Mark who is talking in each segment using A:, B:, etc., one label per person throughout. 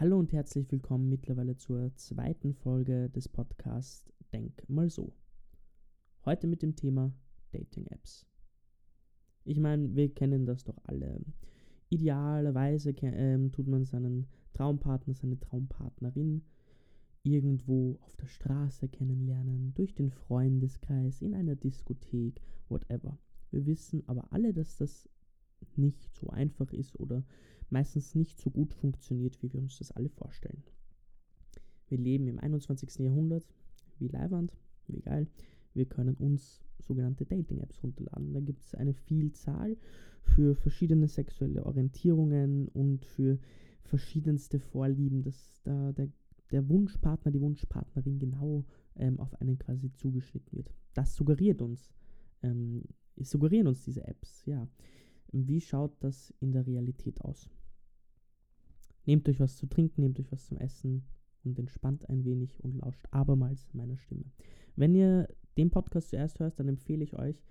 A: Hallo und herzlich willkommen mittlerweile zur zweiten Folge des Podcasts Denk mal so. Heute mit dem Thema Dating-Apps. Ich meine, wir kennen das doch alle. Idealerweise äh, tut man seinen Traumpartner, seine Traumpartnerin irgendwo auf der Straße kennenlernen, durch den Freundeskreis, in einer Diskothek, whatever. Wir wissen aber alle, dass das nicht so einfach ist oder meistens nicht so gut funktioniert, wie wir uns das alle vorstellen. Wir leben im 21. Jahrhundert, wie leiwand, wie geil. Wir können uns sogenannte Dating-Apps runterladen. Da gibt es eine Vielzahl für verschiedene sexuelle Orientierungen und für verschiedenste Vorlieben, dass da der, der Wunschpartner, die Wunschpartnerin genau ähm, auf einen quasi zugeschnitten wird. Das suggeriert uns, ähm, suggerieren uns diese Apps, ja. Wie schaut das in der Realität aus? Nehmt euch was zu trinken, nehmt euch was zum Essen und entspannt ein wenig und lauscht abermals meiner Stimme. Wenn ihr den Podcast zuerst hört, dann empfehle ich euch,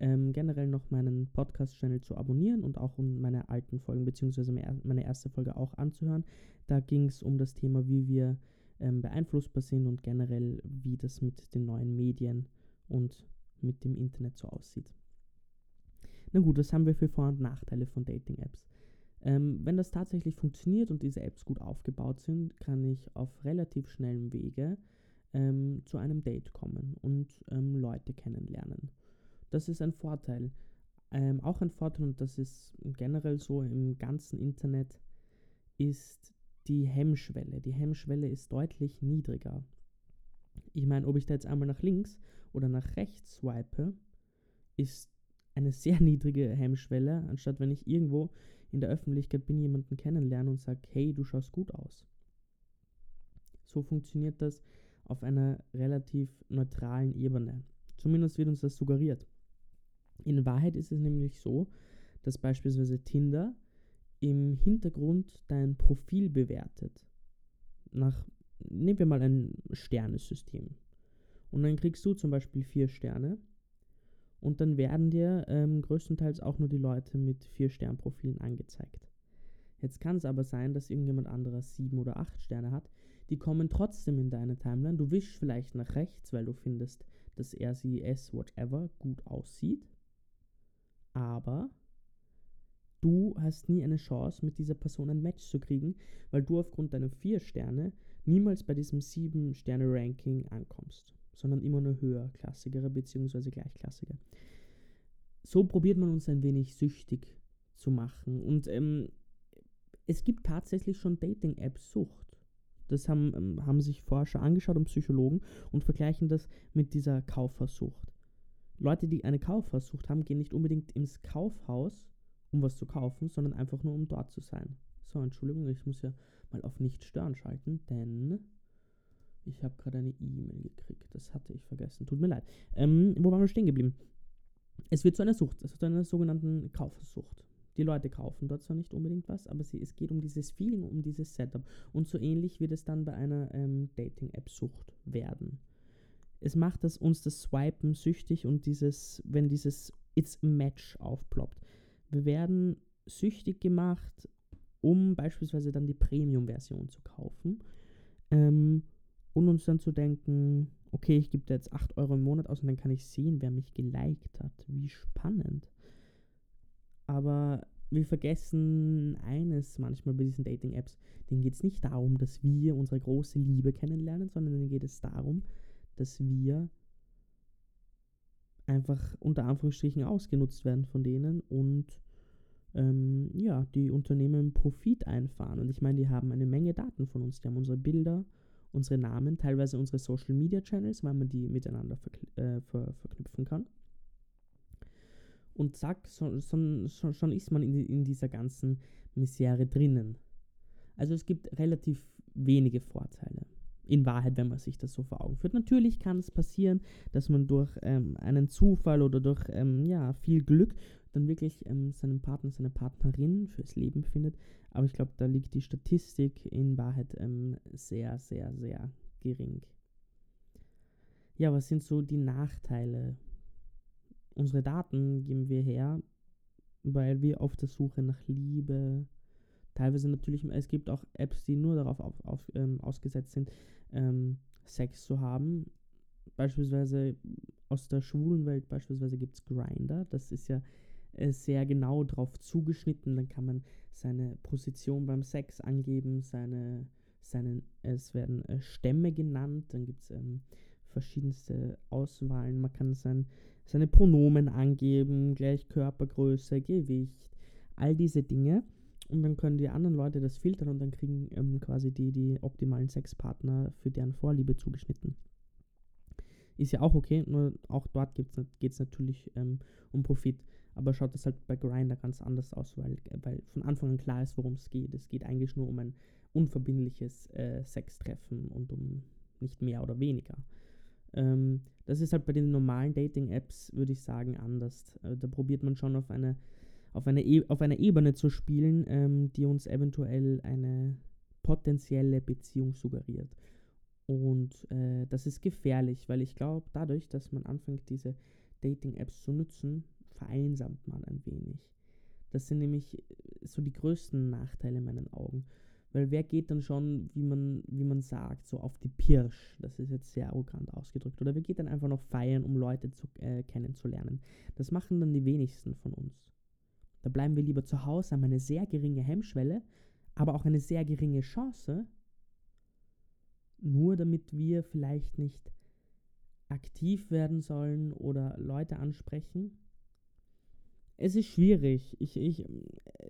A: ähm, generell noch meinen Podcast-Channel zu abonnieren und auch um meine alten Folgen beziehungsweise meine erste Folge auch anzuhören. Da ging es um das Thema, wie wir ähm, beeinflussbar sind und generell, wie das mit den neuen Medien und mit dem Internet so aussieht. Na gut, was haben wir für Vor- und Nachteile von Dating-Apps? Ähm, wenn das tatsächlich funktioniert und diese Apps gut aufgebaut sind, kann ich auf relativ schnellem Wege ähm, zu einem Date kommen und ähm, Leute kennenlernen. Das ist ein Vorteil. Ähm, auch ein Vorteil, und das ist generell so im ganzen Internet, ist die Hemmschwelle. Die Hemmschwelle ist deutlich niedriger. Ich meine, ob ich da jetzt einmal nach links oder nach rechts swipe, ist eine sehr niedrige Hemmschwelle, anstatt wenn ich irgendwo in der Öffentlichkeit bin, jemanden kennenlerne und sage, hey, du schaust gut aus. So funktioniert das auf einer relativ neutralen Ebene. Zumindest wird uns das suggeriert. In Wahrheit ist es nämlich so, dass beispielsweise Tinder im Hintergrund dein Profil bewertet. Nach, nehmen wir mal ein Sternesystem. Und dann kriegst du zum Beispiel vier Sterne und dann werden dir ähm, größtenteils auch nur die Leute mit 4-Stern-Profilen angezeigt. Jetzt kann es aber sein, dass irgendjemand anderes 7 oder 8 Sterne hat. Die kommen trotzdem in deine Timeline. Du wischst vielleicht nach rechts, weil du findest, dass er, sie, es, whatever gut aussieht. Aber du hast nie eine Chance, mit dieser Person ein Match zu kriegen, weil du aufgrund deiner 4 Sterne niemals bei diesem 7-Sterne-Ranking ankommst sondern immer nur höherklassigere bzw. gleichklassige. So probiert man uns ein wenig süchtig zu machen. Und ähm, es gibt tatsächlich schon Dating-App-Sucht. Das haben, ähm, haben sich Forscher angeschaut und Psychologen und vergleichen das mit dieser Kaufversucht. Leute, die eine Kaufversucht haben, gehen nicht unbedingt ins Kaufhaus, um was zu kaufen, sondern einfach nur, um dort zu sein. So, Entschuldigung, ich muss ja mal auf Nicht stören schalten, denn ich habe gerade eine E-Mail gekriegt. Das hatte ich vergessen. Tut mir leid. Ähm, wo waren wir stehen geblieben? Es wird zu einer Sucht, also zu einer sogenannten Kaufsucht. Die Leute kaufen dort zwar nicht unbedingt was, aber sie, es geht um dieses Feeling, um dieses Setup. Und so ähnlich wird es dann bei einer ähm, Dating-App-Sucht werden. Es macht das, uns das Swipen süchtig und dieses, wenn dieses It's Match aufploppt. Wir werden süchtig gemacht, um beispielsweise dann die Premium-Version zu kaufen. Ähm, und uns dann zu denken, okay, ich gebe da jetzt 8 Euro im Monat aus und dann kann ich sehen, wer mich geliked hat. Wie spannend. Aber wir vergessen eines manchmal bei diesen Dating-Apps. Denen geht es nicht darum, dass wir unsere große Liebe kennenlernen, sondern denen geht es darum, dass wir einfach unter Anführungsstrichen ausgenutzt werden von denen und ähm, ja, die Unternehmen Profit einfahren. Und ich meine, die haben eine Menge Daten von uns. Die haben unsere Bilder, unsere Namen, teilweise unsere Social Media Channels, weil man die miteinander äh, ver verknüpfen kann. Und zack, so, so, so, schon ist man in, in dieser ganzen Misere drinnen. Also es gibt relativ wenige Vorteile. In Wahrheit, wenn man sich das so vor Augen führt. Natürlich kann es passieren, dass man durch ähm, einen Zufall oder durch ähm, ja, viel Glück dann wirklich ähm, seinen Partner, seine Partnerin fürs Leben findet. Aber ich glaube, da liegt die Statistik in Wahrheit ähm, sehr, sehr, sehr gering. Ja, was sind so die Nachteile? Unsere Daten geben wir her, weil wir auf der Suche nach Liebe, teilweise natürlich, es gibt auch Apps, die nur darauf auf, auf, ähm, ausgesetzt sind, ähm, Sex zu haben. Beispielsweise aus der schwulen Welt, beispielsweise gibt es Grinder. Das ist ja sehr genau darauf zugeschnitten. Dann kann man seine Position beim Sex angeben, seine, seine es werden äh, Stämme genannt, dann gibt es ähm, verschiedenste Auswahlen. Man kann sein, seine Pronomen angeben, gleich Körpergröße, Gewicht, all diese Dinge. Und dann können die anderen Leute das filtern und dann kriegen ähm, quasi die, die optimalen Sexpartner für deren Vorliebe zugeschnitten. Ist ja auch okay, nur auch dort geht es natürlich ähm, um Profit. Aber schaut das halt bei Grindr ganz anders aus, weil, weil von Anfang an klar ist, worum es geht. Es geht eigentlich nur um ein unverbindliches äh, Sextreffen und um nicht mehr oder weniger. Ähm, das ist halt bei den normalen Dating-Apps, würde ich sagen, anders. Äh, da probiert man schon auf eine, auf eine, e auf einer Ebene zu spielen, ähm, die uns eventuell eine potenzielle Beziehung suggeriert. Und äh, das ist gefährlich, weil ich glaube, dadurch, dass man anfängt, diese Dating-Apps zu nutzen, vereinsamt man ein wenig. Das sind nämlich so die größten Nachteile in meinen Augen. Weil wer geht dann schon, wie man, wie man sagt, so auf die Pirsch, das ist jetzt sehr arrogant ausgedrückt, oder wer geht dann einfach noch feiern, um Leute zu, äh, kennenzulernen. Das machen dann die wenigsten von uns. Da bleiben wir lieber zu Hause, haben eine sehr geringe Hemmschwelle, aber auch eine sehr geringe Chance, nur damit wir vielleicht nicht aktiv werden sollen oder Leute ansprechen. Es ist schwierig. Ich, ich,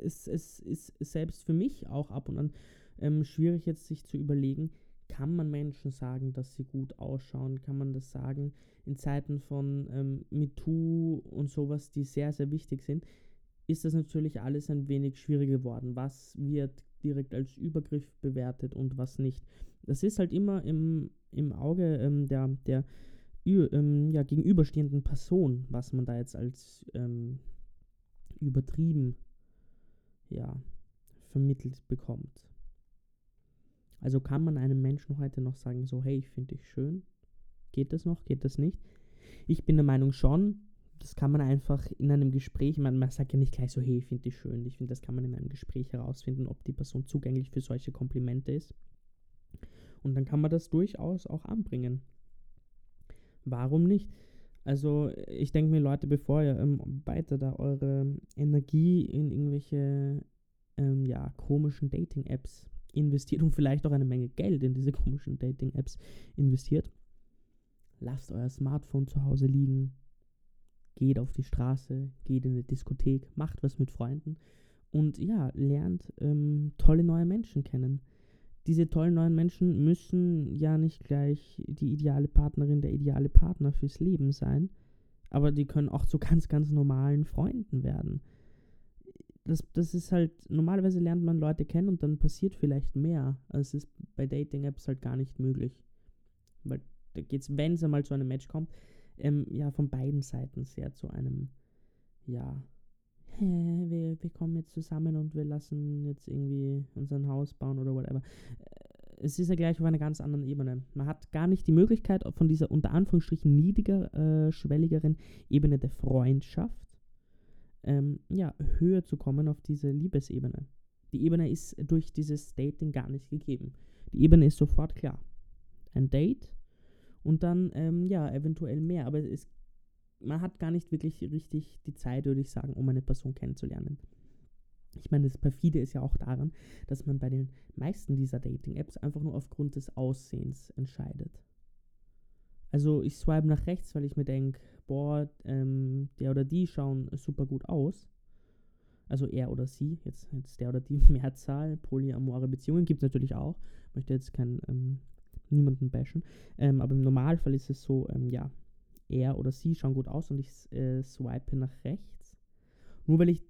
A: es, es ist selbst für mich auch ab und an ähm, schwierig, jetzt sich zu überlegen, kann man Menschen sagen, dass sie gut ausschauen? Kann man das sagen in Zeiten von ähm, MeToo und sowas, die sehr, sehr wichtig sind? Ist das natürlich alles ein wenig schwieriger geworden. Was wird direkt als Übergriff bewertet und was nicht? Das ist halt immer im, im Auge ähm, der, der ähm, ja, gegenüberstehenden Person, was man da jetzt als ähm, übertrieben ja, vermittelt bekommt. Also kann man einem Menschen heute noch sagen, so, hey, ich finde dich schön. Geht das noch? Geht das nicht? Ich bin der Meinung schon, das kann man einfach in einem Gespräch, man, man sagt ja nicht gleich so, hey, ich finde dich schön. Ich finde, das kann man in einem Gespräch herausfinden, ob die Person zugänglich für solche Komplimente ist. Und dann kann man das durchaus auch anbringen. Warum nicht? Also ich denke mir, Leute, bevor ihr ähm, weiter da eure Energie in irgendwelche ähm, ja, komischen Dating-Apps investiert und vielleicht auch eine Menge Geld in diese komischen Dating-Apps investiert, lasst euer Smartphone zu Hause liegen, geht auf die Straße, geht in eine Diskothek, macht was mit Freunden und ja, lernt ähm, tolle neue Menschen kennen. Diese tollen neuen Menschen müssen ja nicht gleich die ideale Partnerin, der ideale Partner fürs Leben sein, aber die können auch zu ganz, ganz normalen Freunden werden das, das ist halt, normalerweise lernt man Leute kennen und dann passiert vielleicht mehr. Also es ist bei Dating-Apps halt gar nicht möglich. Weil da geht es, wenn es einmal zu einem Match kommt, ähm, ja, von beiden Seiten sehr zu einem, ja, hä, wir, wir kommen jetzt zusammen und wir lassen jetzt irgendwie unser Haus bauen oder whatever. Äh, es ist ja gleich auf einer ganz anderen Ebene. Man hat gar nicht die Möglichkeit, von dieser unter Anführungsstrichen niedriger, äh, schwelligeren Ebene der Freundschaft ähm, ja, höher zu kommen auf diese Liebesebene. Die Ebene ist durch dieses Dating gar nicht gegeben. Die Ebene ist sofort klar. Ein Date und dann, ähm, ja, eventuell mehr. Aber es, man hat gar nicht wirklich richtig die Zeit, würde ich sagen, um eine Person kennenzulernen. Ich meine, das Perfide ist ja auch daran, dass man bei den meisten dieser Dating-Apps einfach nur aufgrund des Aussehens entscheidet. Also ich swipe nach rechts, weil ich mir denke, boah, ähm, der oder die schauen super gut aus. Also er oder sie, jetzt, jetzt der oder die Mehrzahl, polyamore Beziehungen gibt es natürlich auch. Möchte jetzt keinen ähm, niemanden bashen. Ähm, aber im Normalfall ist es so, ähm, ja, er oder sie schauen gut aus und ich äh, swipe nach rechts. Nur weil ich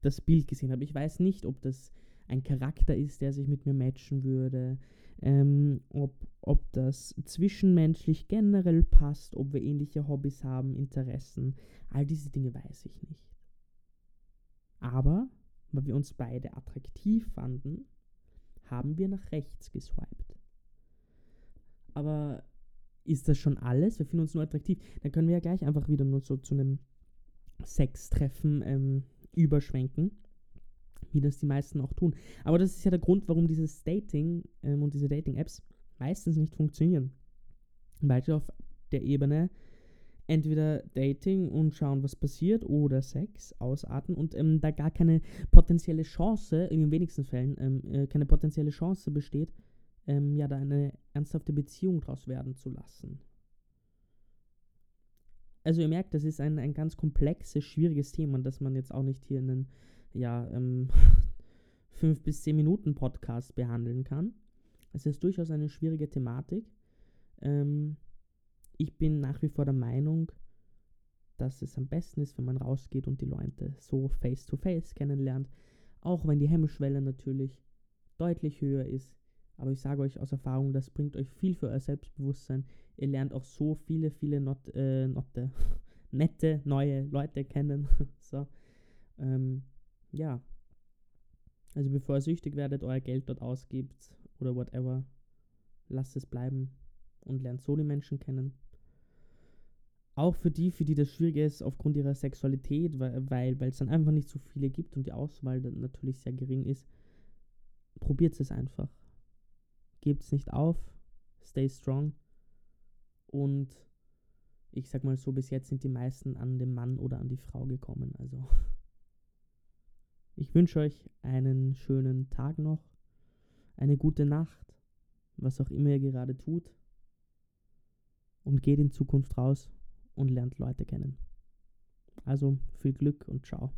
A: das Bild gesehen habe. Ich weiß nicht, ob das ein Charakter ist, der sich mit mir matchen würde, ähm, ob, ob das zwischenmenschlich generell passt, ob wir ähnliche Hobbys haben, Interessen. All diese Dinge weiß ich nicht. Aber, weil wir uns beide attraktiv fanden, haben wir nach rechts geswiped. Aber ist das schon alles? Wir finden uns nur attraktiv. Dann können wir ja gleich einfach wieder nur so zu einem Sextreffen ähm, überschwenken wie das die meisten auch tun. Aber das ist ja der Grund, warum dieses Dating ähm, und diese Dating-Apps meistens nicht funktionieren. Weil sie auf der Ebene entweder Dating und schauen, was passiert, oder Sex ausarten und ähm, da gar keine potenzielle Chance, in den wenigsten Fällen, ähm, äh, keine potenzielle Chance besteht, ähm, ja, da eine ernsthafte Beziehung draus werden zu lassen. Also ihr merkt, das ist ein, ein ganz komplexes, schwieriges Thema, das man jetzt auch nicht hier in einen, ja, ähm, 5 bis 10 Minuten Podcast behandeln kann. Es ist durchaus eine schwierige Thematik. Ähm, ich bin nach wie vor der Meinung, dass es am besten ist, wenn man rausgeht und die Leute so face-to-face -face kennenlernt. Auch wenn die Hemmschwelle natürlich deutlich höher ist. Aber ich sage euch aus Erfahrung, das bringt euch viel für euer Selbstbewusstsein. Ihr lernt auch so viele, viele not, äh, notte, nette, neue Leute kennen. so. Ähm, ja. Also bevor ihr süchtig werdet, euer Geld dort ausgibt oder whatever, lasst es bleiben und lernt so die Menschen kennen. Auch für die, für die das schwierig ist aufgrund ihrer Sexualität, weil es dann einfach nicht so viele gibt und die Auswahl dann natürlich sehr gering ist, probiert es einfach. Gebt es nicht auf, stay strong und ich sag mal so, bis jetzt sind die meisten an den Mann oder an die Frau gekommen. Also ich wünsche euch einen schönen Tag noch, eine gute Nacht, was auch immer ihr gerade tut und geht in Zukunft raus und lernt Leute kennen. Also viel Glück und ciao.